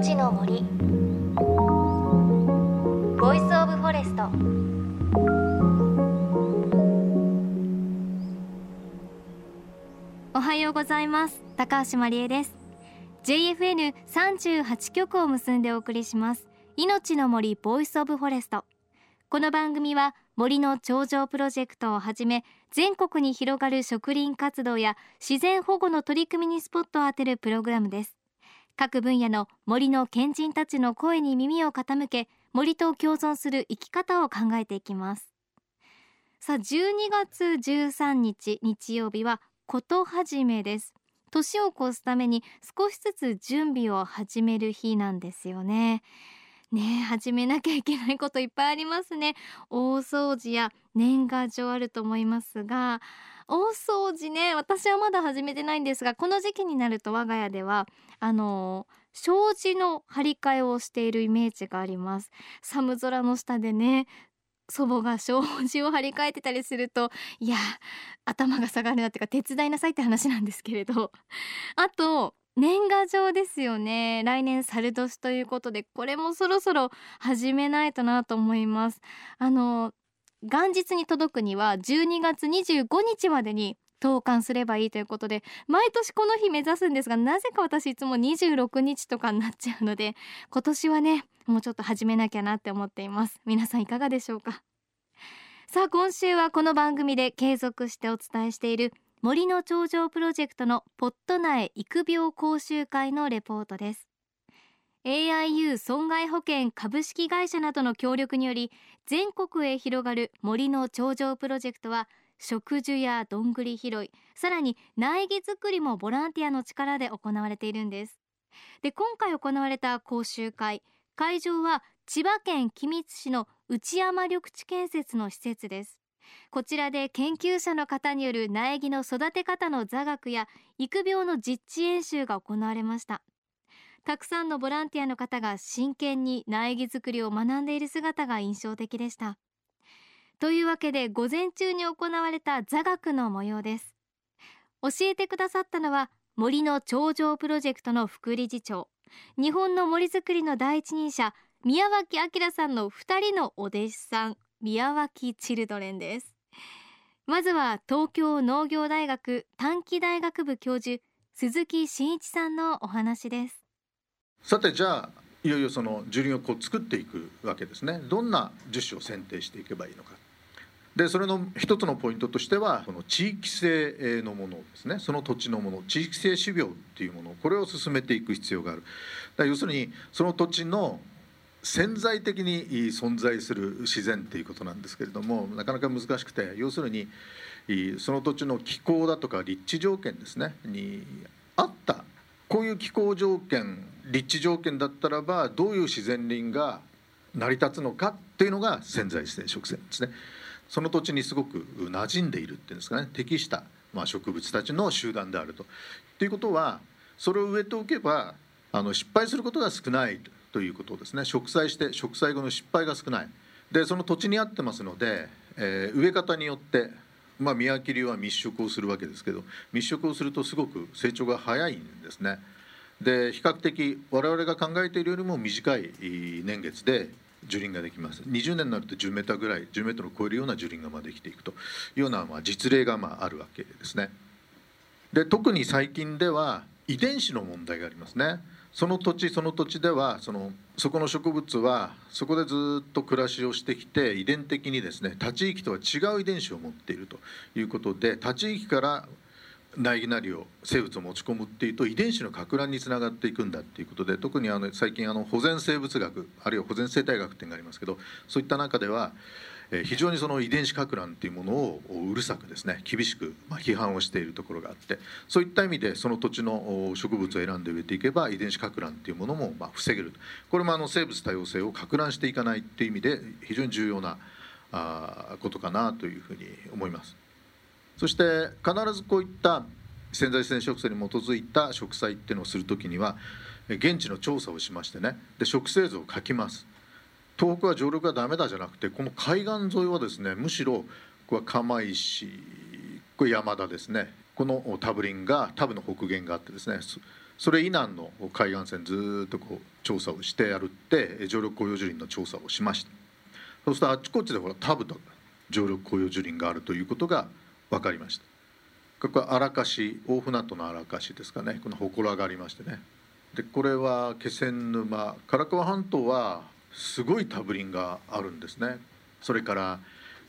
命の森。 Voice of Forest。おはようございます。高橋真理恵です。JFN38 局を結んでお送りします。命の森 Voice of Forest。この番組は森の長城プロジェクトをはじめ全国に広がる植林活動や自然保護の取り組みにスポットを当てるプログラムです。各分野の森の賢人たちの声に耳を傾け森と共存する生き方を考えていきます。さあ12月13日日曜日はこと始めです。年を越すために少しずつ準備を始める日なんですよね。ね始めなきゃいけないこといっぱいありますね。大掃除や年賀状あると思いますが大掃除ね私はまだ始めてないんですがこの時期になると我が家ではあの障子の張り替えをしているイメージがあります。寒空の下でね祖母が障子を張り替えてたりするといや頭が下がるなっていうか手伝いなさいって話なんですけれど。あと年賀状ですよね。来年猿年ということでこれもそろそろ始めないとなと思います。あの元日に届くには12月25日までに投函すればいいということで毎年この日目指すんですがなぜか私いつも26日とかになっちゃうので今年はねもうちょっと始めなきゃなって思っています。皆さんいかがでしょうか？さあ今週はこの番組で継続してお伝えしている森の頂上プロジェクトのポット苗育苗講習会のレポートです。AIU 損害保険株式会社などの協力により全国へ広がる森の頂上プロジェクトは植樹やどんぐり拾いさらに苗木作りもボランティアの力で行われているんです。で今回行われた講習会会場は千葉県君津市の内山緑地建設の施設です。こちらで研究者の方による苗木の育て方の座学や育苗の実地演習が行われました。たくさんのボランティアの方が真剣に苗木作りを学んでいる姿が印象的でした。というわけで午前中に行われた座学の模様です。教えてくださったのは森の頂上プロジェクトの副理事長。日本の森づくりの第一人者宮脇明さんの2人のお弟子さん宮脇チルドレンです。まずは東京農業大学短期大学部教授鈴木真一さんのお話です。さてじゃあいよいよその樹林をこう作っていくわけですね。どんな樹種を選定していけばいいのか。でそれの一つのポイントとしてはこの地域性のものですねその土地のもの地域性種苗っていうものこれを進めていく必要がある要するにその土地の潜在的に存在する自然っていうことなんですけれどもなかなか難しくて要するにその土地の気候だとか立地条件ですねに合ったこういう気候条件立地条件だったらばどういう自然林が成り立つのかっていうのが潜在性植生ですね。その土地にすごく馴染んでいるっていうんですかね適した、まあ、植物たちの集団であると。ということはそれを植えておけばあの失敗することが少ないということですね植栽して植栽後の失敗が少ないでその土地に合ってますので、えー、植え方によってまあ、見分け流は密植をするわけですけど密植をするとすごく成長が早いんですね。で比較的我々が考えているよりも短い年月で樹林ができます20年になると10メーターぐらい10メートルを超えるような樹林がまできていくというようなまあ実例がまああるわけですね。で特に最近では遺伝子の問題がありますね。その土地その土地ではそのそこの植物はそこでずっと暮らしをしてきて遺伝的にですね立ち域とは違う遺伝子を持っているということで立ち域から苗木なりを生物を持ち込むっていうと遺伝子のか乱につながっていくんだっていうことで特にあの最近あの保全生物学あるいは保全生態学っていうのがありますけどそういった中では非常にその遺伝子か乱っていうものをうるさくですね厳しく批判をしているところがあってそういった意味でその土地の植物を選んで植えていけば遺伝子か乱っていうものもま防げるこれもあの生物多様性をか乱していかないっていう意味で非常に重要なことかなというふうに思います。そして必ずこういった潜在性植生に基づいた植栽っていうのをする時には現地の調査をしましてね。で植生図を書きます。東北は常緑がダメだじゃなくてこの海岸沿いはですねむしろこれは釜石これ山田ですね。このタブリンがタブの北限があってですねそれ以南の海岸線ずっとこう調査をしてやるって常緑広葉樹林の調査をしました。そうするとあっちこっちでほらタブと常緑広葉樹林があるということが分かりました。ここは荒樫大船渡の荒樫ですかね。この祠がありましてね。でこれは気仙沼。唐川半島はすごいタブ林があるんですね。それから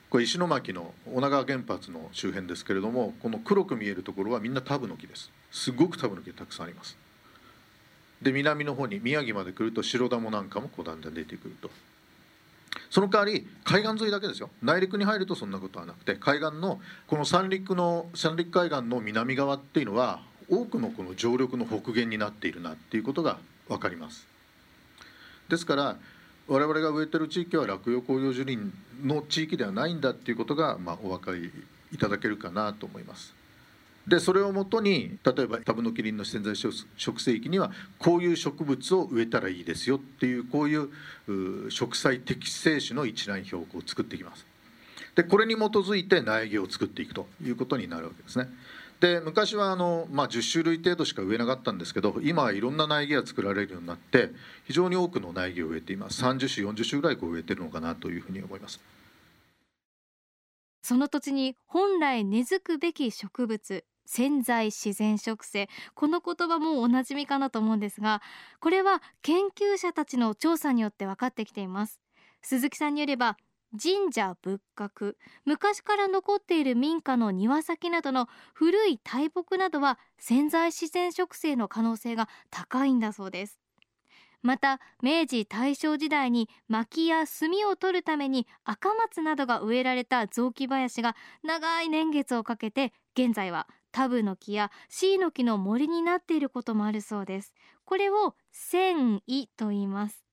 これ石巻の女川原発の周辺ですけれどもこの黒く見えるところはみんなタブの木です。すごくタブの木がたくさんあります。で南の方に宮城まで来ると白ダモなんかもこだんだん出てくると。その代わり海岸沿いだけですよ。内陸に入るとそんなことはなくて海岸のこの三陸の三陸海岸の南側っていうのは多くのこの常緑の北限になっているなっていうことが分かります。ですから我々が植えてる地域は落葉紅葉樹林の地域ではないんだっていうことが、まあ、お分かりいただけるかなと思います。でそれをもとに例えばタブノキリンの自然在植生域にはこういう植物を植えたらいいですよっていうこういう植栽適正種の一覧表を作っていきます。でこれに基づいて苗木を作っていくということになるわけですね。で昔はあの、まあ、10種類程度しか植えなかったんですけど今はいろんな苗木が作られるようになって非常に多くの苗木を植えています。30種40種ぐらいこう植えてるのかなというふうに思います。その土地に本来根付くべき植物潜在自然植生。この言葉もおなじみかなと思うんですがこれは研究者たちの調査によって分かってきています。鈴木さんによれば神社仏閣昔から残っている民家の庭先などの古い大木などは潜在自然植生の可能性が高いんだそうです。また明治大正時代に薪や炭を取るために赤松などが植えられた雑木林が長い年月をかけて現在はタブの木やシイの木の森になっていることもあるそうです。これを遷移と言います。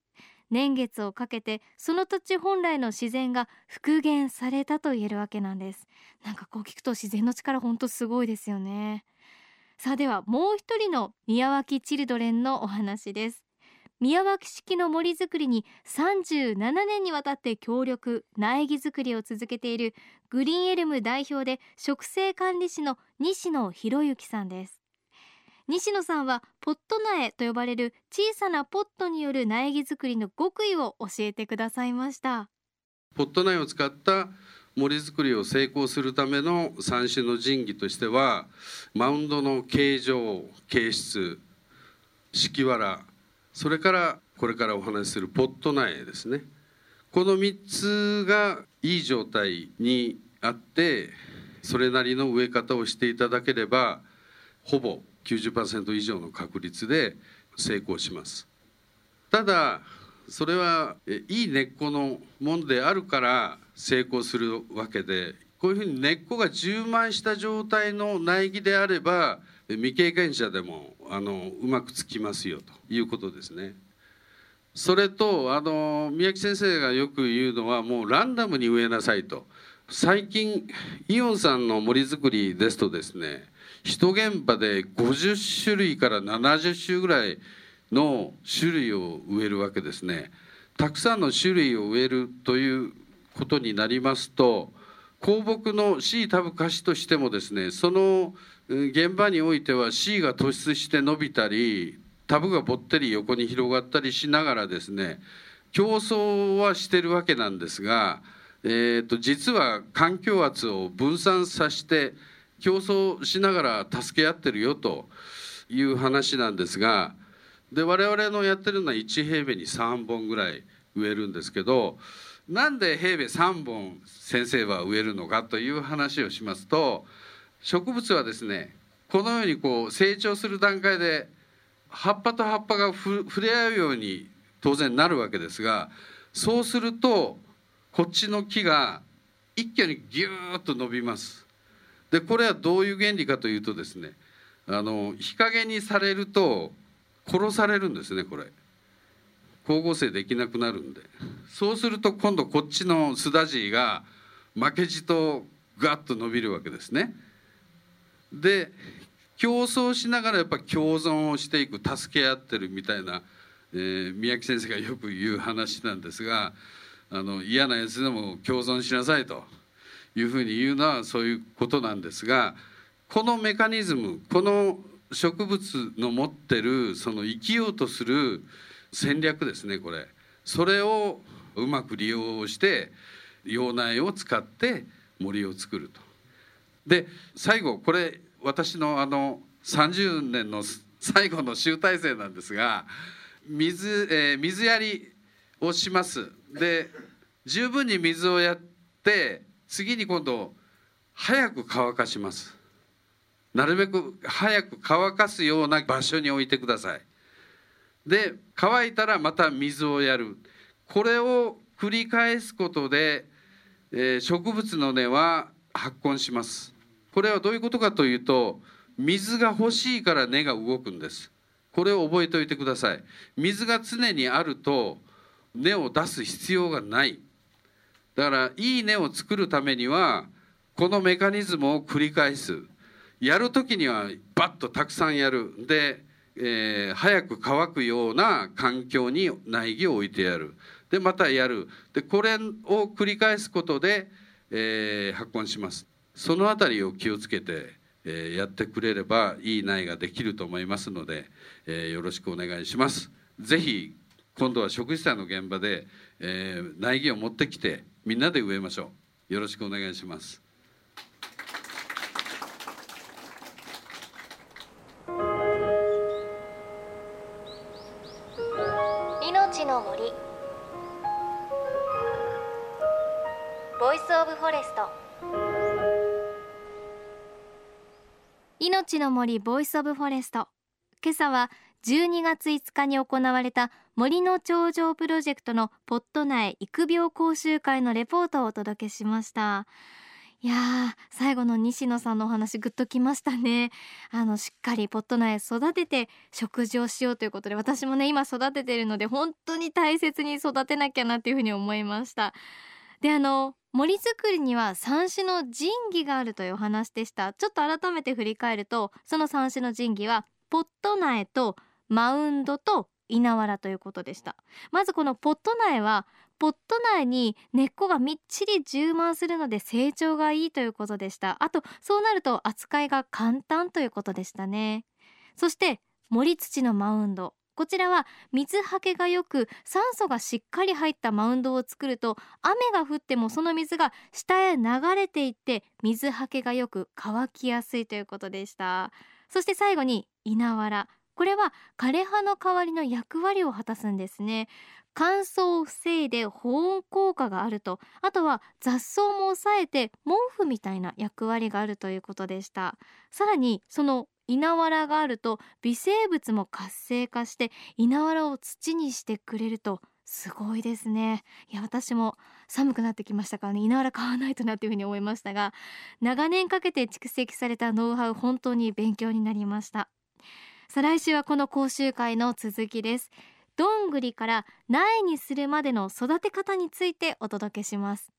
年月をかけてその土地本来の自然が復元されたと言えるわけなんです。なんかこう聞くと自然の力ほんとすごいですよね。さあではもう一人の宮脇チルドレンのお話です。宮脇式の森づくりに37年にわたって協力苗木作りを続けているグリーンエルム代表で植生管理士の西野博之さんです。西野さんはポット苗と呼ばれる小さなポットによる苗木作りの極意を教えてくださいました。ポット苗を使った森作りを成功するための三種の神器としてはマウンドの形状形質敷き藁それからこれからお話しするポット苗ですね。この3つがいい状態にあってそれなりの植え方をしていただければほぼ90%以上の確率で成功します。ただそれはいい根っこのものであるから成功するわけでこういうふうに根っこが充満した状態の苗木であれば未経験者でもあのうまくつきますよということですね。それとあの宮城先生がよく言うのはもうランダムに植えなさいと最近イオンさんの森作りですとですね一現場で50種類から70種ぐらいの種類を植えるわけですね。たくさんの種類を植えるということになりますと香木の C タブカシとしてもですねその現場においては C が突出して伸びたりタブがぼってり横に広がったりしながらですね競争はしてるわけなんですが、えー、と実は環境圧を分散させて競争しながら助け合ってるよという話なんですがで我々のやってるのは1平米に3本ぐらい植えるんですけどなんで平米3本先生は植えるのかという話をしますと植物はですねこのようにこう成長する段階で葉っぱと葉っぱが触れ合うように当然なるわけですがそうするとこっちの木が一挙にギューッと伸びます。でこれはどういう原理かというとですねあの日陰にされると殺されるんですねこれ光合成できなくなるんでそうすると今度こっちのスダジーが負けじとガッと伸びるわけですね。で競争しながらやっぱ共存をしていく助け合ってるみたいな、えー、宮城先生がよく言う話なんですがあの嫌なやつでも共存しなさいというふうに言うのはそういうことなんですがこのメカニズムこの植物の持ってるその生きようとする戦略ですねこれそれをうまく利用して用内を使って森を作ると。で最後これ私のあの30年の最後の集大成なんですが水,、えー、水やりをします。で十分に水をやって次に今度早く乾かします。なるべく早く乾かすような場所に置いてください。で乾いたらまた水をやる。これを繰り返すことで、え、植物の根は発根します。これはどういうことかというと水が欲しいから根が動くんです。これを覚えておいてください。水が常にあると根を出す必要がない。だからいい根を作るためにはこのメカニズムを繰り返す。やる時にはバッとたくさんやる。でえー、早く乾くような環境に苗木を置いてやる。でまたやる。でこれを繰り返すことで、えー、発根します。その辺りを気をつけて、え、やってくれればいい苗ができると思いますので、え、よろしくお願いします。是非今度は植樹祭の現場で、え、苗木を持ってきてみんなで植えましょう。よろしくお願いします。Forest。命の森 Voice of Forest。今朝は12月5日に行われた森の長城プロジェクトのポット苗育苗講習会のレポートをお届けしました。いやー最後の西野さんのお話グッときましたね。あのしっかりポット苗育てて食事をしようということで私もね今育ててるので本当に大切に育てなきゃなっていうふうに思いました。であの森作りには三種の神器があるというお話でした。ちょっと改めて振り返るとその三種の神器はポット苗とマウンドと稲わらということでした。まずこのポット苗はポット内に根っこがみっちり充満するので成長がいいということでした。あとそうなると扱いが簡単ということでしたね。そして盛り土のマウンド。こちらは水はけがよく酸素がしっかり入ったマウンドを作ると雨が降ってもその水が下へ流れていって水はけがよく乾きやすいということでした。そして最後に稲わら。これは枯葉の代わりの役割を果たすんですね。乾燥を防いで保温効果があるとあとは雑草も抑えて毛布みたいな役割があるということでした。さらにその稲わらがあると微生物も活性化して稲わらを土にしてくれるとすごいですね。いや私も寒くなってきましたからね稲わら買わないとなっていうふうに思いましたが長年かけて蓄積されたノウハウ本当に勉強になりました。再来週はこの講習会の続きです。どんぐりから苗にするまでの育て方についてお届けします。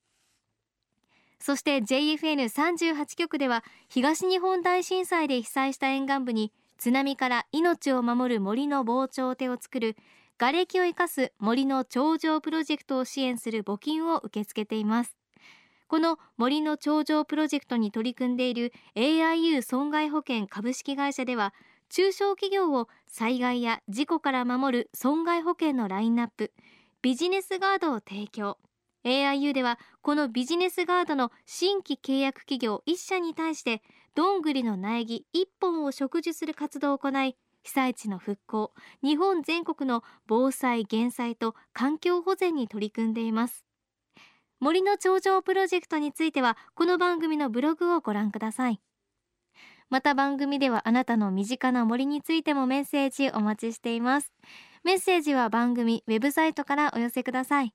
そして JFN38 局では東日本大震災で被災した沿岸部に津波から命を守る森の防潮堤を作る瓦礫を生かす森の頂上プロジェクトを支援する募金を受け付けています。この森の頂上プロジェクトに取り組んでいる AIU 損害保険株式会社では中小企業を災害や事故から守る損害保険のラインナップビジネスガードを提供。AIU ではこのビジネスガードの新規契約企業1社に対してどんぐりの苗木1本を植樹する活動を行い被災地の復興日本全国の防災減災と環境保全に取り組んでいます。森の長城プロジェクトについてはこの番組のブログをご覧ください。また番組ではあなたの身近な森についてもメッセージお待ちしています。メッセージは番組ウェブサイトからお寄せください。